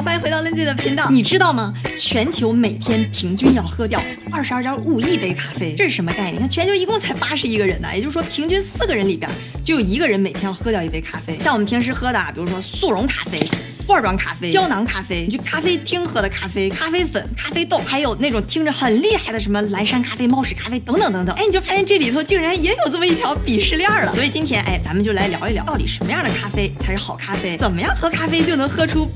欢迎回到 Lindsay 的频道。你知道吗？全球每天平均要喝掉二十二点五亿杯咖啡，这是什么概念？你看，全球一共才八十亿个人呢，也就是说，平均四个人里边就有一个人每天要喝掉一杯咖啡。像我们平时喝的，比如说速溶咖啡。罐装咖啡、胶囊咖啡，你去咖啡厅喝的咖啡、咖啡粉、咖啡豆，还有那种听着很厉害的什么蓝山咖啡、猫屎咖啡等等等等。哎，你就发现这里头竟然也有这么一条鄙视链了。所以今天，哎，咱们就来聊一聊，到底什么样的咖啡才是好咖啡？怎么样喝咖啡就能喝出？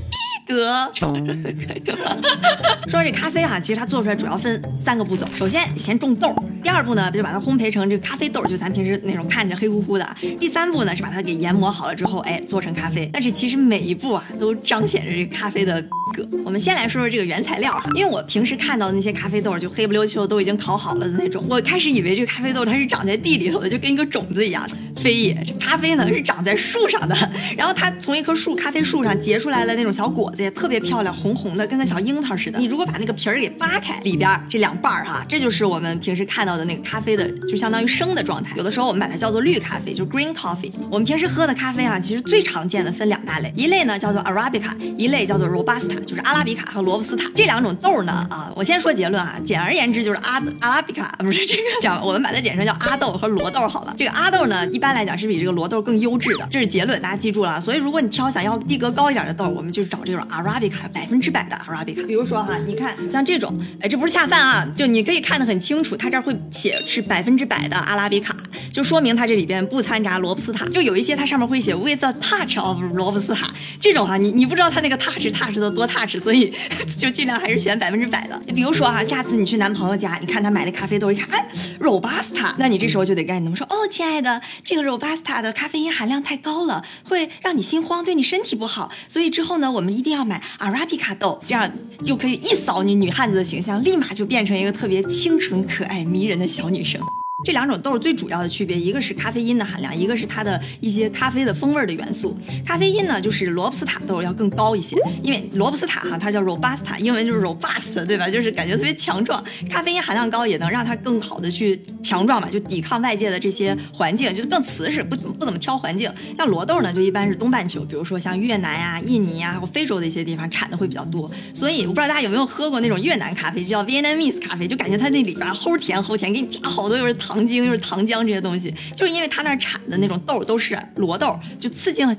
哥，说这咖啡哈，其实它做出来主要分三个步骤。首先得先种豆，第二步呢就把它烘焙成这个咖啡豆，就咱平时那种看着黑乎乎的。第三步呢是把它给研磨好了之后，哎，做成咖啡。但是其实每一步啊都彰显着这咖啡的哥。我们先来说说这个原材料，因为我平时看到的那些咖啡豆就黑不溜秋，都已经烤好了的那种。我开始以为这个咖啡豆它是长在地里头的，就跟一个种子一样。非也，这咖啡呢是长在树上的，然后它从一棵树咖啡树上结出来了那种小果子。也特别漂亮，红红的，跟个小樱桃似的。你如果把那个皮儿给扒开，里边这两瓣儿哈，这就是我们平时看到的那个咖啡的，就相当于生的状态。有的时候我们把它叫做绿咖啡，就是 green coffee。我们平时喝的咖啡啊，其实最常见的分两大类，一类呢叫做 arabica，一类叫做 robusta，就是阿拉比卡和罗布斯塔这两种豆呢啊。我先说结论啊，简而言之就是阿阿拉比卡不是这个，这样我们把它简称叫阿豆和罗豆好了。这个阿豆呢，一般来讲是比这个罗豆更优质的，这是结论，大家记住了。所以如果你挑想要逼格高一点的豆，我们就找这种。Arabica 百分之百的 Arabica，比如说哈，你看像这种，哎，这不是恰饭啊，就你可以看得很清楚，它这儿会写是百分之百的阿拉比卡，就说明它这里边不掺杂罗布斯塔。就有一些它上面会写 with a touch of 罗布斯塔，这种哈，你你不知道它那个 touch touch 的多 touch，所以 就尽量还是选百分之百的。比如说哈，下次你去男朋友家，你看他买的咖啡豆，一看，哎，Robusta，那你这时候就得赶紧怎么说？哦，亲爱的，这个 Robusta 的咖啡因含量太高了，会让你心慌，对你身体不好，所以之后呢，我们一定要买。阿拉比卡豆，这样就可以一扫你女汉子的形象，立马就变成一个特别清纯、可爱、迷人的小女生。这两种豆最主要的区别，一个是咖啡因的含量，一个是它的一些咖啡的风味的元素。咖啡因呢，就是罗布斯塔豆要更高一些，因为罗布斯塔哈，它叫 robusta，英文就是 robust，对吧？就是感觉特别强壮。咖啡因含量高也能让它更好的去强壮嘛，就抵抗外界的这些环境，就是更瓷实，不不怎么挑环境。像罗豆呢，就一般是东半球，比如说像越南呀、印尼呀或非洲的一些地方产的会比较多。所以我不知道大家有没有喝过那种越南咖啡，就叫 Vietnamese 咖啡，就感觉它那里边齁甜齁甜，给你加好多又是。糖精又是糖浆这些东西，就是因为它那儿产的那种豆都是罗豆，就刺激性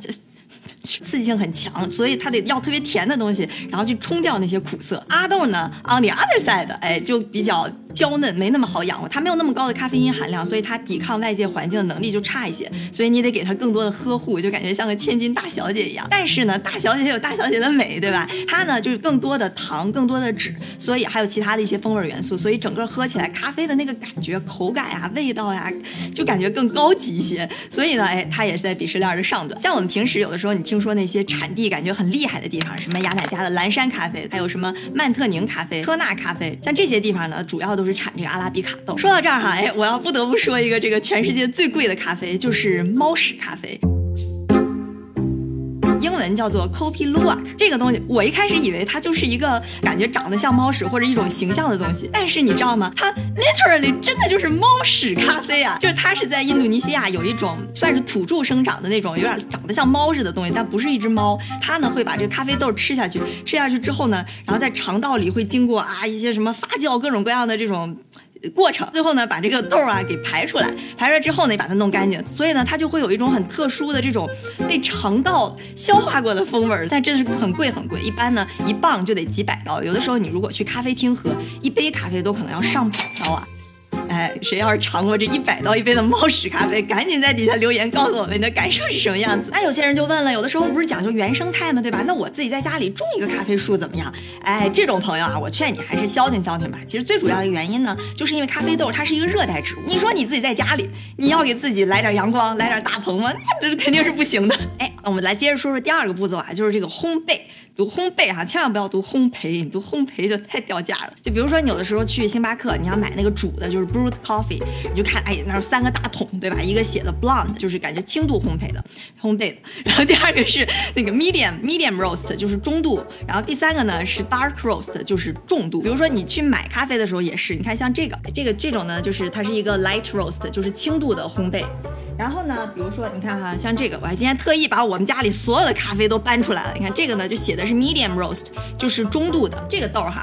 刺激性很强，所以它得要特别甜的东西，然后去冲掉那些苦涩。阿豆呢，on the other side，哎，就比较。娇嫩没那么好养活，它没有那么高的咖啡因含量，所以它抵抗外界环境的能力就差一些，所以你得给它更多的呵护，就感觉像个千金大小姐一样。但是呢，大小姐有大小姐的美，对吧？它呢就是更多的糖，更多的脂，所以还有其他的一些风味元素，所以整个喝起来咖啡的那个感觉、口感呀、味道呀，就感觉更高级一些。所以呢，哎，它也是在鄙视链的上端。像我们平时有的时候，你听说那些产地感觉很厉害的地方，什么牙买加的蓝山咖啡，还有什么曼特宁咖啡、科纳咖啡，像这些地方呢，主要都是产这个阿拉比卡豆。说到这儿哈，哎，我要不得不说一个这个全世界最贵的咖啡，就是猫屎咖啡。英文叫做 Kopi Luwak，这个东西我一开始以为它就是一个感觉长得像猫屎或者一种形象的东西，但是你知道吗？它 literally 真的就是猫屎咖啡啊！就是它是在印度尼西亚有一种算是土著生长的那种有点长得像猫似的东西，但不是一只猫。它呢会把这个咖啡豆吃下去，吃下去之后呢，然后在肠道里会经过啊一些什么发酵各种各样的这种。过程最后呢，把这个豆啊给排出来，排出来之后呢，把它弄干净，所以呢，它就会有一种很特殊的这种被肠道消化过的风味儿。但真的是很贵很贵，一般呢一磅就得几百刀，有的时候你如果去咖啡厅喝一杯咖啡都可能要上百刀啊。哎，谁要是尝过这一百刀一杯的猫屎咖啡，赶紧在底下留言告诉我们你的感受是什么样子。那有些人就问了，有的时候不是讲究原生态吗？对吧？那我自己在家里种一个咖啡树怎么样？哎，这种朋友啊，我劝你还是消停消停吧。其实最主要的一个原因呢，就是因为咖啡豆它是一个热带植物。你说你自己在家里，你要给自己来点阳光，来点大棚吗？那这是肯定是不行的。哎，我们来接着说说第二个步骤啊，就是这个烘焙。读烘焙哈，千万不要读烘焙，你读烘焙就太掉价了。就比如说，你有的时候去星巴克，你要买那个煮的，就是 brewed coffee，你就看，哎，那有三个大桶，对吧？一个写的 blonde，就是感觉轻度烘焙的，烘焙的。然后第二个是那个 medium medium roast，就是中度。然后第三个呢是 dark roast，就是重度。比如说你去买咖啡的时候也是，你看像这个，这个这种呢，就是它是一个 light roast，就是轻度的烘焙。然后呢，比如说你看哈，像这个，我还今天特意把我们家里所有的咖啡都搬出来了。你看这个呢，就写的是 medium roast，就是中度的这个豆哈。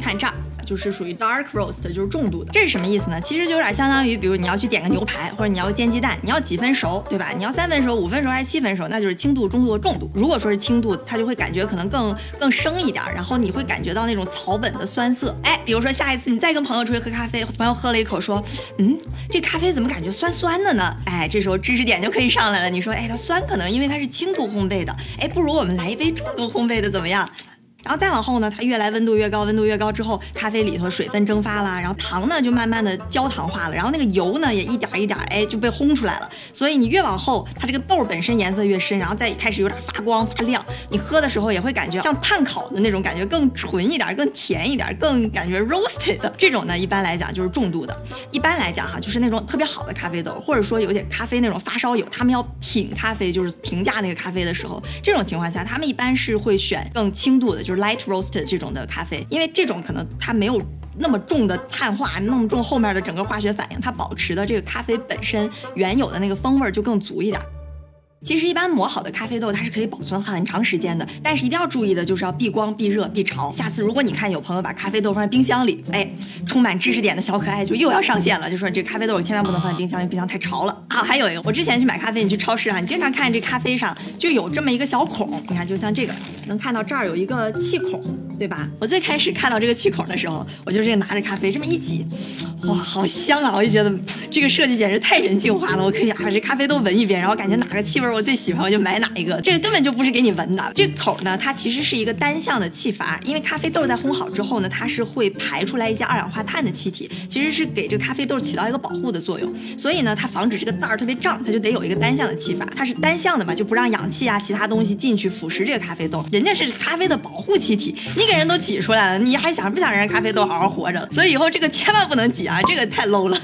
看这儿。就是属于 dark roast，就是重度的。这是什么意思呢？其实就有点相当于，比如你要去点个牛排，或者你要煎鸡蛋，你要几分熟，对吧？你要三分熟、五分熟还是七分熟，那就是轻度、中度、重度。如果说是轻度，它就会感觉可能更更生一点，然后你会感觉到那种草本的酸涩。哎，比如说下一次你再跟朋友出去喝咖啡，朋友喝了一口说，嗯，这咖啡怎么感觉酸酸的呢？哎，这时候知识点就可以上来了。你说，哎，它酸可能因为它是轻度烘焙的，哎，不如我们来一杯重度烘焙的怎么样？然后再往后呢，它越来温度越高，温度越高之后，咖啡里头水分蒸发了，然后糖呢就慢慢的焦糖化了，然后那个油呢也一点一点哎就被烘出来了。所以你越往后，它这个豆本身颜色越深，然后再开始有点发光发亮，你喝的时候也会感觉像炭烤的那种感觉，更纯一点，更甜一点，更感觉 roasted 这种呢，一般来讲就是重度的。一般来讲哈，就是那种特别好的咖啡豆，或者说有点咖啡那种发烧友，他们要品咖啡，就是评价那个咖啡的时候，这种情况下，他们一般是会选更轻度的，就是 light roasted 这种的咖啡，因为这种可能它没有那么重的碳化，那么重后面的整个化学反应，它保持的这个咖啡本身原有的那个风味就更足一点。其实一般磨好的咖啡豆它是可以保存很长时间的，但是一定要注意的就是要避光、避热、避潮。下次如果你看有朋友把咖啡豆放在冰箱里，哎，充满知识点的小可爱就又要上线了，就说这咖啡豆千万不能放在冰箱，因为冰箱太潮了啊。还有一个，我之前去买咖啡，你去超市啊，你经常看这咖啡上就有这么一个小孔，你看就像这个，能看到这儿有一个气孔，对吧？我最开始看到这个气孔的时候，我就这个拿着咖啡这么一挤。哇，好香啊！我就觉得这个设计简直太人性化了。我可以把这咖啡都闻一遍，然后感觉哪个气味我最喜欢，我就买哪一个。这个根本就不是给你闻的。这个口呢，它其实是一个单向的气阀，因为咖啡豆在烘好之后呢，它是会排出来一些二氧化碳的气体，其实是给这个咖啡豆起到一个保护的作用。所以呢，它防止这个袋儿特别胀，它就得有一个单向的气阀。它是单向的嘛，就不让氧气啊、其他东西进去腐蚀这个咖啡豆。人家是咖啡的保护气体，你给人都挤出来了，你还想不想让咖啡豆好好活着？所以以后这个千万不能挤啊，啊这个太 low 了。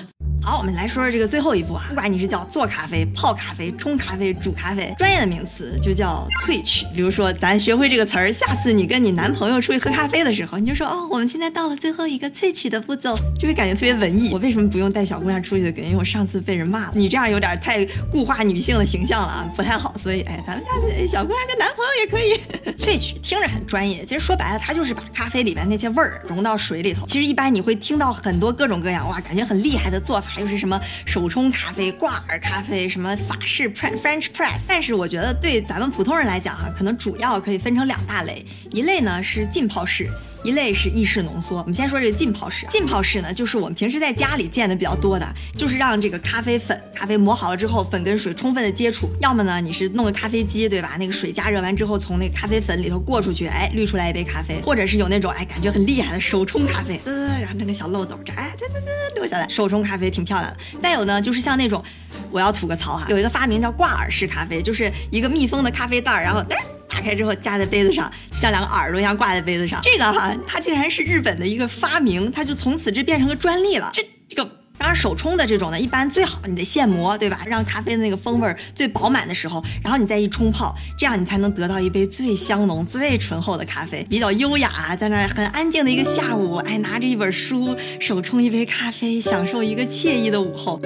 好，我们来说说这个最后一步啊。不管你是叫做咖啡、泡咖啡、冲咖啡、煮咖啡，专业的名词就叫萃取。比如说，咱学会这个词儿，下次你跟你男朋友出去喝咖啡的时候，你就说哦，我们现在到了最后一个萃取的步骤，就会感觉特别文艺。我为什么不用带小姑娘出去的？因为我上次被人骂了，你这样有点太固化女性的形象了啊，不太好。所以，哎，咱们家小姑娘跟男朋友也可以萃取，听着很专业。其实说白了，它就是把咖啡里面那些味儿融到水里头。其实一般你会听到很多各种各样哇，感觉很厉害的做法。又是什么手冲咖啡、挂耳咖啡，什么法式 pre, French press？但是我觉得对咱们普通人来讲哈，可能主要可以分成两大类，一类呢是浸泡式。一类是意式浓缩，我们先说这个浸泡式。浸泡式呢，就是我们平时在家里见的比较多的，就是让这个咖啡粉、咖啡磨好了之后，粉跟水充分的接触。要么呢，你是弄个咖啡机，对吧？那个水加热完之后，从那个咖啡粉里头过出去，哎，滤出来一杯咖啡。或者是有那种哎，感觉很厉害的手冲咖啡，呃，然后那个小漏斗，这哎，对对对，流下来，手冲咖啡挺漂亮的。再有呢，就是像那种，我要吐个槽哈，有一个发明叫挂耳式咖啡，就是一个密封的咖啡袋，然后。打开之后夹在杯子上，像两个耳朵一样挂在杯子上。这个哈，它竟然是日本的一个发明，它就从此这变成个专利了。这这个当然手冲的这种呢，一般最好你得现磨，对吧？让咖啡的那个风味最饱满的时候，然后你再一冲泡，这样你才能得到一杯最香浓、最醇厚的咖啡。比较优雅，在那很安静的一个下午，哎，拿着一本书，手冲一杯咖啡，享受一个惬意的午后。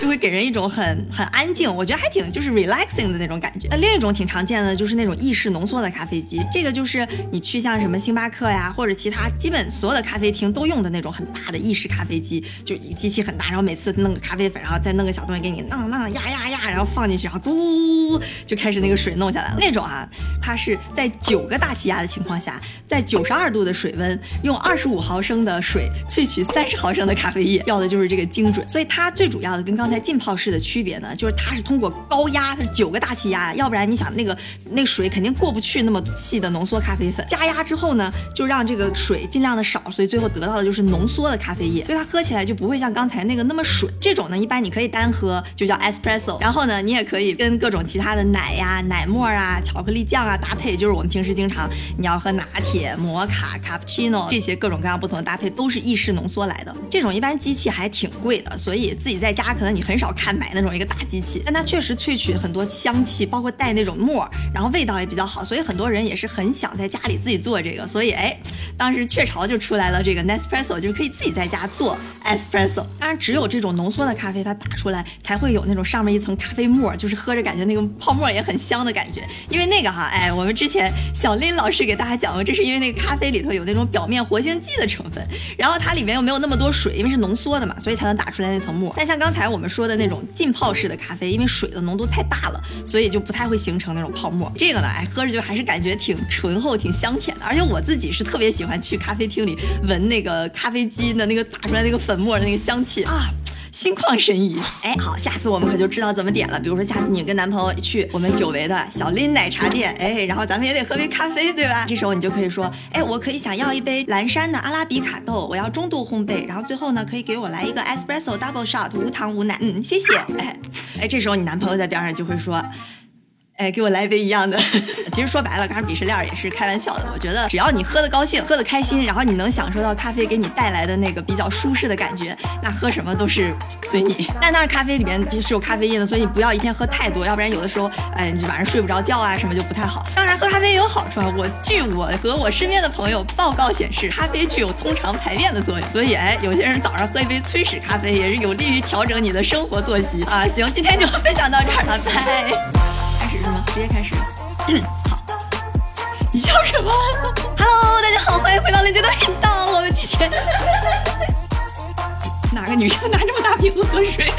就会给人一种很很安静，我觉得还挺就是 relaxing 的那种感觉。那另一种挺常见的就是那种意式浓缩的咖啡机，这个就是你去像什么星巴克呀，或者其他基本所有的咖啡厅都用的那种很大的意式咖啡机，就机器很大，然后每次弄个咖啡粉，然后再弄个小东西给你弄弄压压压，然后放进去，然后滋就开始那个水弄下来了。那种啊，它是在九个大气压的情况下，在九十二度的水温，用二十五毫升的水萃取三十毫升的咖啡液，要的就是这个精准。所以它最主要的跟刚刚才浸泡式的区别呢，就是它是通过高压，它是九个大气压，要不然你想那个那水肯定过不去那么细的浓缩咖啡粉。加压之后呢，就让这个水尽量的少，所以最后得到的就是浓缩的咖啡液，所以它喝起来就不会像刚才那个那么水。这种呢，一般你可以单喝，就叫 espresso。然后呢，你也可以跟各种其他的奶呀、奶沫啊、巧克力酱啊搭配，就是我们平时经常你要喝拿铁、摩卡、cappuccino 这些各种各样不同的搭配，都是意式浓缩来的。这种一般机器还挺贵的，所以自己在家可能你很少。看买那种一个大机器，但它确实萃取很多香气，包括带那种沫儿，然后味道也比较好，所以很多人也是很想在家里自己做这个。所以哎，当时雀巢就出来了这个 Nespresso，就是可以自己在家做 espresso。当然，只有这种浓缩的咖啡，它打出来才会有那种上面一层咖啡沫，就是喝着感觉那个泡沫也很香的感觉。因为那个哈，哎，我们之前小林老师给大家讲过，这是因为那个咖啡里头有那种表面活性剂的成分，然后它里面又没有那么多水，因为是浓缩的嘛，所以才能打出来那层沫。但像刚才我们说的那种浸泡式的咖啡，因为水的浓度太大了，所以就不太会形成那种泡沫。这个呢，哎，喝着就还是感觉挺醇厚、挺香甜的。而且我自己是特别喜欢去咖啡厅里闻那个咖啡机的那个打出来那个粉末的那个香气啊。心旷神怡，哎，好，下次我们可就知道怎么点了。比如说，下次你跟男朋友去我们久违的小林奶茶店，哎，然后咱们也得喝杯咖啡，对吧？这时候你就可以说，哎，我可以想要一杯蓝山的阿拉比卡豆，我要中度烘焙，然后最后呢，可以给我来一个 espresso double shot，无糖无奶，嗯，谢谢。哎，哎，这时候你男朋友在边上就会说。哎，给我来一杯一样的。其实说白了，刚刚鄙视链也是开玩笑的。我觉得只要你喝的高兴，喝的开心，然后你能享受到咖啡给你带来的那个比较舒适的感觉，那喝什么都是随你。但当然，咖啡里面是有咖啡因的，所以你不要一天喝太多，要不然有的时候，哎，你晚上睡不着觉啊，什么就不太好。当然，喝咖啡也有好处啊。我据我和我身边的朋友报告显示，咖啡具有通肠排便的作用，所以哎，有些人早上喝一杯催屎咖啡也是有利于调整你的生活作息啊。行，今天就分享到这儿了，拜。直接开始。好，你笑什么？Hello，大家好，欢迎回到链接的频道。我们今天 哪个女生拿这么大瓶子喝水？